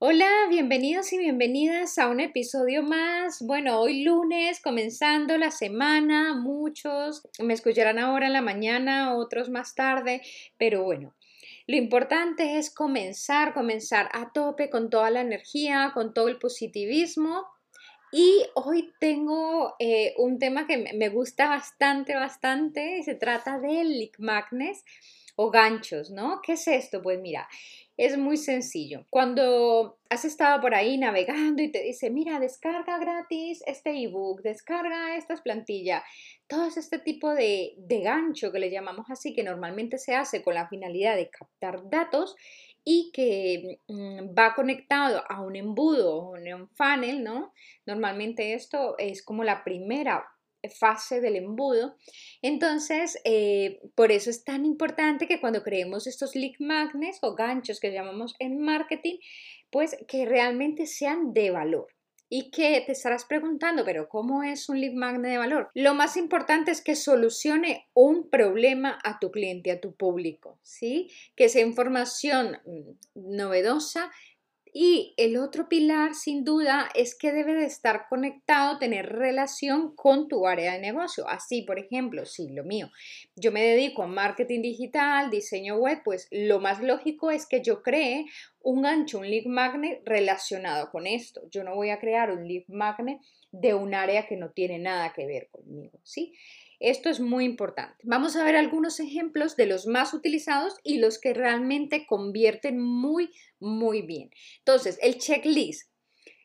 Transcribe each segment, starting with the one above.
Hola, bienvenidos y bienvenidas a un episodio más. Bueno, hoy lunes, comenzando la semana, muchos me escucharán ahora en la mañana, otros más tarde, pero bueno, lo importante es comenzar, comenzar a tope con toda la energía, con todo el positivismo. Y hoy tengo eh, un tema que me gusta bastante, bastante, se trata del leak magnes o ganchos, ¿no? ¿Qué es esto? Pues mira, es muy sencillo. Cuando has estado por ahí navegando y te dice, mira, descarga gratis este ebook, descarga estas plantillas, todo este tipo de, de gancho que le llamamos así, que normalmente se hace con la finalidad de captar datos y que mm, va conectado a un embudo o un funnel, ¿no? Normalmente esto es como la primera fase del embudo. Entonces, eh, por eso es tan importante que cuando creemos estos lead magnets o ganchos que llamamos en marketing, pues que realmente sean de valor. Y que te estarás preguntando, pero ¿cómo es un lead magnet de valor? Lo más importante es que solucione un problema a tu cliente, a tu público, ¿sí? Que sea información mm, novedosa y el otro pilar, sin duda, es que debe de estar conectado, tener relación con tu área de negocio. Así, por ejemplo, si lo mío, yo me dedico a marketing digital, diseño web, pues lo más lógico es que yo cree un gancho, un lead magnet relacionado con esto. Yo no voy a crear un lead magnet de un área que no tiene nada que ver conmigo, ¿sí? Esto es muy importante. Vamos a ver algunos ejemplos de los más utilizados y los que realmente convierten muy, muy bien. Entonces, el checklist.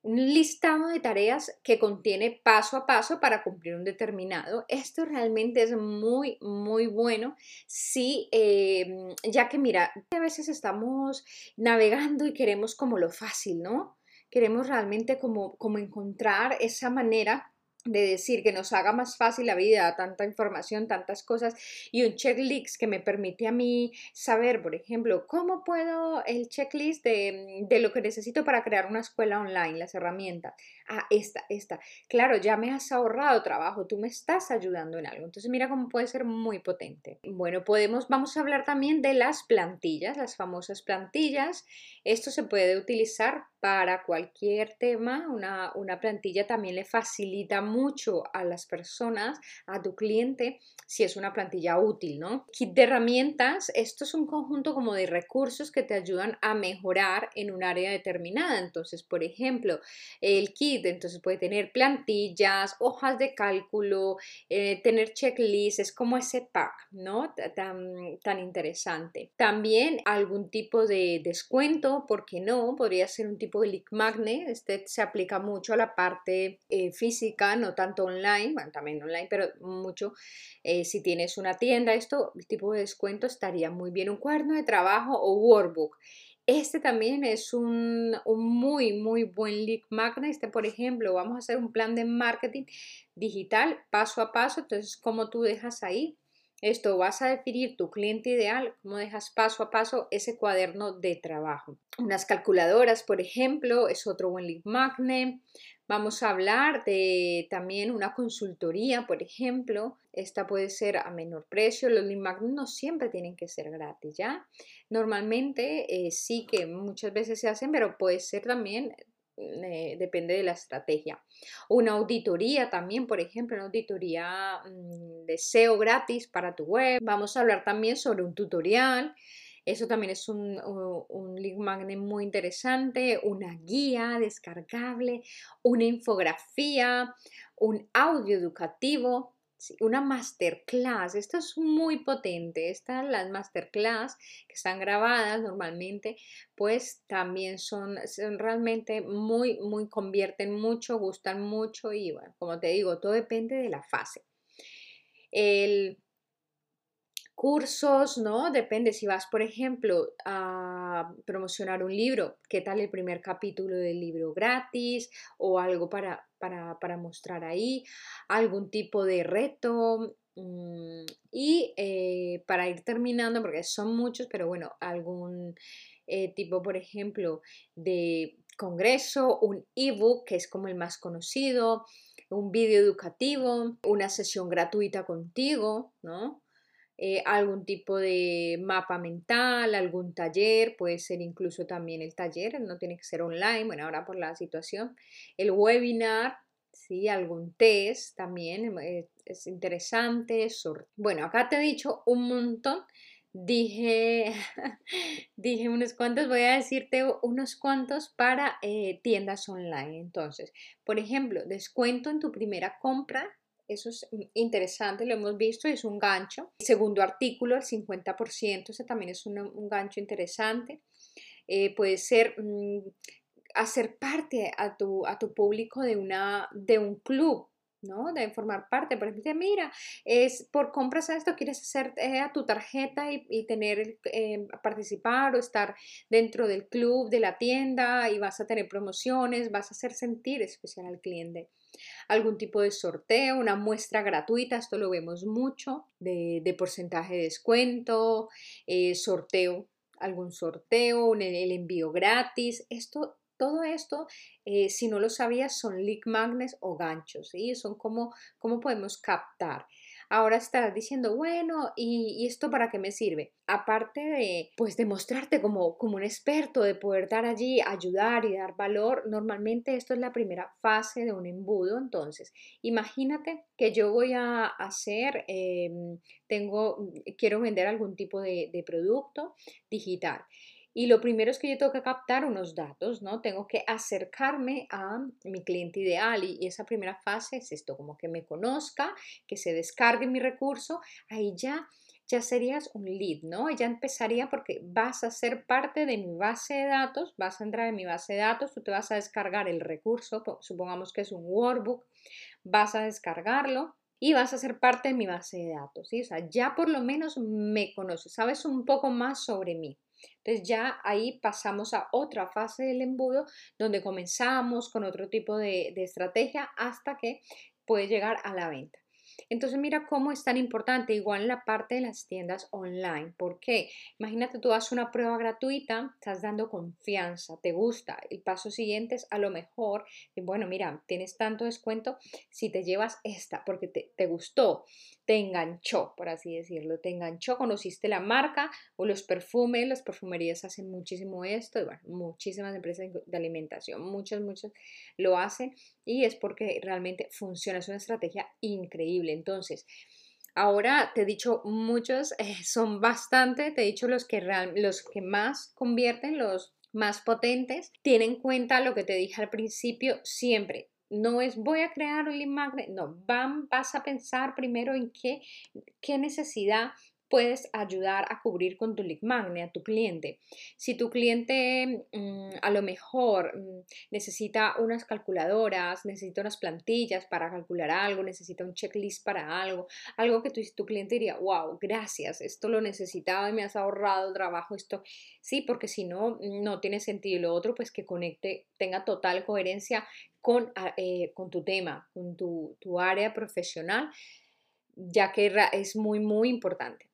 Un listado de tareas que contiene paso a paso para cumplir un determinado. Esto realmente es muy, muy bueno. Sí, em, ya que mira, a veces estamos navegando y queremos como lo fácil, ¿no? Queremos realmente como, como encontrar esa manera de decir que nos haga más fácil la vida, tanta información, tantas cosas y un checklist que me permite a mí saber, por ejemplo, cómo puedo el checklist de, de lo que necesito para crear una escuela online, las herramientas. Ah, esta, esta. Claro, ya me has ahorrado trabajo, tú me estás ayudando en algo. Entonces mira cómo puede ser muy potente. Bueno, podemos, vamos a hablar también de las plantillas, las famosas plantillas. Esto se puede utilizar para cualquier tema. Una, una plantilla también le facilita mucho a las personas, a tu cliente, si es una plantilla útil, ¿no? Kit de herramientas, esto es un conjunto como de recursos que te ayudan a mejorar en un área determinada. Entonces, por ejemplo, el kit, entonces puede tener plantillas, hojas de cálculo, eh, tener checklists, es como ese pack, ¿no? Tan, tan interesante. También algún tipo de descuento, ¿por qué no? Podría ser un tipo de leak magnet, este se aplica mucho a la parte eh, física, no tanto online, bueno, también online, pero mucho eh, si tienes una tienda, esto, el tipo de descuento estaría muy bien. Un cuaderno de trabajo o workbook. Este también es un, muy, muy buen lead magnet. Este, por ejemplo, vamos a hacer un plan de marketing digital paso a paso. Entonces, como tú dejas ahí esto vas a definir tu cliente ideal, cómo dejas paso a paso ese cuaderno de trabajo. Unas calculadoras, por ejemplo, es otro buen lead magnet. Vamos a hablar de también una consultoría, por ejemplo. Esta puede ser a menor precio. Los lead magnets no siempre tienen que ser gratis, ¿ya? Normalmente eh, sí que muchas veces se hacen, pero puede ser también eh, depende de la estrategia. Una auditoría también, por ejemplo, una auditoría mm, de SEO gratis para tu web. Vamos a hablar también sobre un tutorial. Eso también es un, un link magnet muy interesante, una guía descargable, una infografía, un audio educativo una masterclass. Esto es muy potente. Estas, las masterclass que están grabadas normalmente, pues también son, son, realmente muy, muy, convierten mucho, gustan mucho y bueno, como te digo, todo depende de la fase. El, cursos, ¿no? Depende si vas, por ejemplo, a promocionar un libro, ¿qué tal el primer capítulo del libro gratis o algo para, para, mostrar ahí? Algún tipo de reto. Mm, y eh, para ir terminando, porque son muchos, pero bueno, algún eh, tipo, por ejemplo, de congreso, un ebook, que es como el más conocido, un vídeo educativo, una sesión gratuita contigo, ¿no? Eh, algún tipo de mapa mental, algún taller, puede ser incluso también el taller, no tiene que ser online, bueno, ahora por la situación, el webinar, ¿sí? algún test también eh, es interesante. Bueno, acá te he dicho un montón, dije, dije unos cuantos, voy a decirte unos cuantos para eh, tiendas online. Entonces, por ejemplo, descuento en tu primera compra eso es interesante, lo hemos visto, es un gancho. segundo artículo, el 50%, ese también es un, gancho interesante. Eh, puede ser mm, hacer parte a tu, a tu público de, una, de un club, ¿no? De formar parte. Por ejemplo, mira, es por compras a esto, quieres hacer eh, a tu tarjeta y, tener, eh, participar o estar dentro del club, de la tienda y vas a tener promociones, vas a hacer sentir especial al cliente algún tipo de sorteo, una muestra gratuita, esto lo vemos mucho, de, porcentaje de descuento, eh, sorteo, algún sorteo, el envío gratis, esto todo esto, eh, si no lo sabías, son leak magnets o ganchos, ¿sí? Son como, como podemos captar ahora estás diciendo, bueno, ¿y, esto para qué me sirve? Aparte de, pues, demostrarte como, como un experto, de poder dar allí, ayudar y dar valor, normalmente esto es la primera fase de un embudo. Entonces, imagínate que yo voy a hacer, em, tengo, quiero vender algún tipo de producto digital. Y lo primero es que yo tengo que captar unos datos, ¿no? Tengo que acercarme a mi cliente ideal y, esa primera fase es esto, como que me conozca, que se descargue mi recurso, ahí ya ya serías un lead, ¿no? Ya empezaría porque vas a ser parte de mi base de datos, vas a entrar en mi base de datos, tú te vas a descargar el recurso, supongamos que es un workbook, vas a descargarlo y vas a ser parte de mi base de datos, ¿sí? O sea, ya por lo menos me conoces, sabes un poco más sobre mí. Entonces ya ahí pasamos a otra fase del embudo donde comenzamos con otro tipo de, de estrategia hasta que puede llegar a la venta. Entonces mira cómo es tan importante igual en la parte de las tiendas online. ¿Por qué? Imagínate tú haces una prueba gratuita, estás dando confianza, te gusta. El paso siguiente es a lo mejor, bueno, mira, tienes tanto descuento si te llevas esta porque te, te gustó, te enganchó, por así decirlo, te enganchó, conociste la marca o los perfumes, las perfumerías hacen muchísimo esto, y bueno, muchísimas empresas de alimentación, muchas, muchas lo hacen y es porque realmente funciona, es una estrategia increíble. Entonces, ahora te he dicho muchos, eh, son bastante, te he dicho los que, los que más convierten, los más potentes, tienen en cuenta lo que te dije al principio siempre. No es voy a crear un lead no, van, vas a pensar primero en qué, qué necesidad puedes ayudar a cubrir con tu lead magnet a tu cliente. Si tu cliente mm, a lo mejor mm, necesita unas calculadoras, necesita unas plantillas para calcular algo, necesita un checklist para algo, algo que tu, cliente diría, wow, gracias, esto lo necesitaba y me has ahorrado trabajo, esto sí, porque si no, no tiene sentido. Y lo otro, pues que conecte, tenga total coherencia con, ah, eh, tu tema, con tu, tu área profesional ya que es muy, muy importante.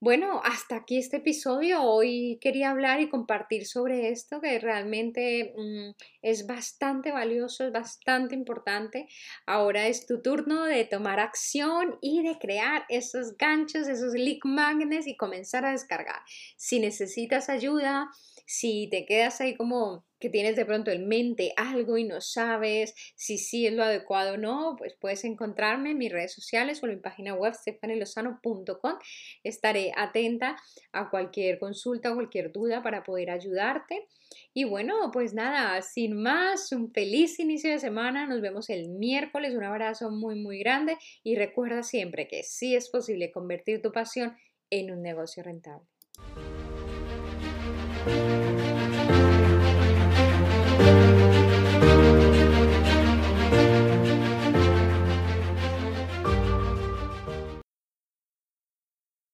Bueno, hasta aquí este episodio. Hoy quería hablar y compartir sobre esto que realmente mm, es bastante valioso, es bastante importante. Ahora es tu turno de tomar acción y de crear esos ganchos, esos leak magnets y comenzar a descargar. Si necesitas ayuda, si te quedas ahí como que tienes de pronto en mente algo y no sabes si sí es lo adecuado o no, pues puedes encontrarme en mis redes sociales o en mi página web stefanelosano.com. Estaré atenta a cualquier consulta o cualquier duda para poder ayudarte. Y bueno, pues nada, sin más, un feliz inicio de semana. Nos vemos el miércoles. Un abrazo muy, muy grande y recuerda siempre que sí es posible convertir tu pasión en un negocio rentable. Música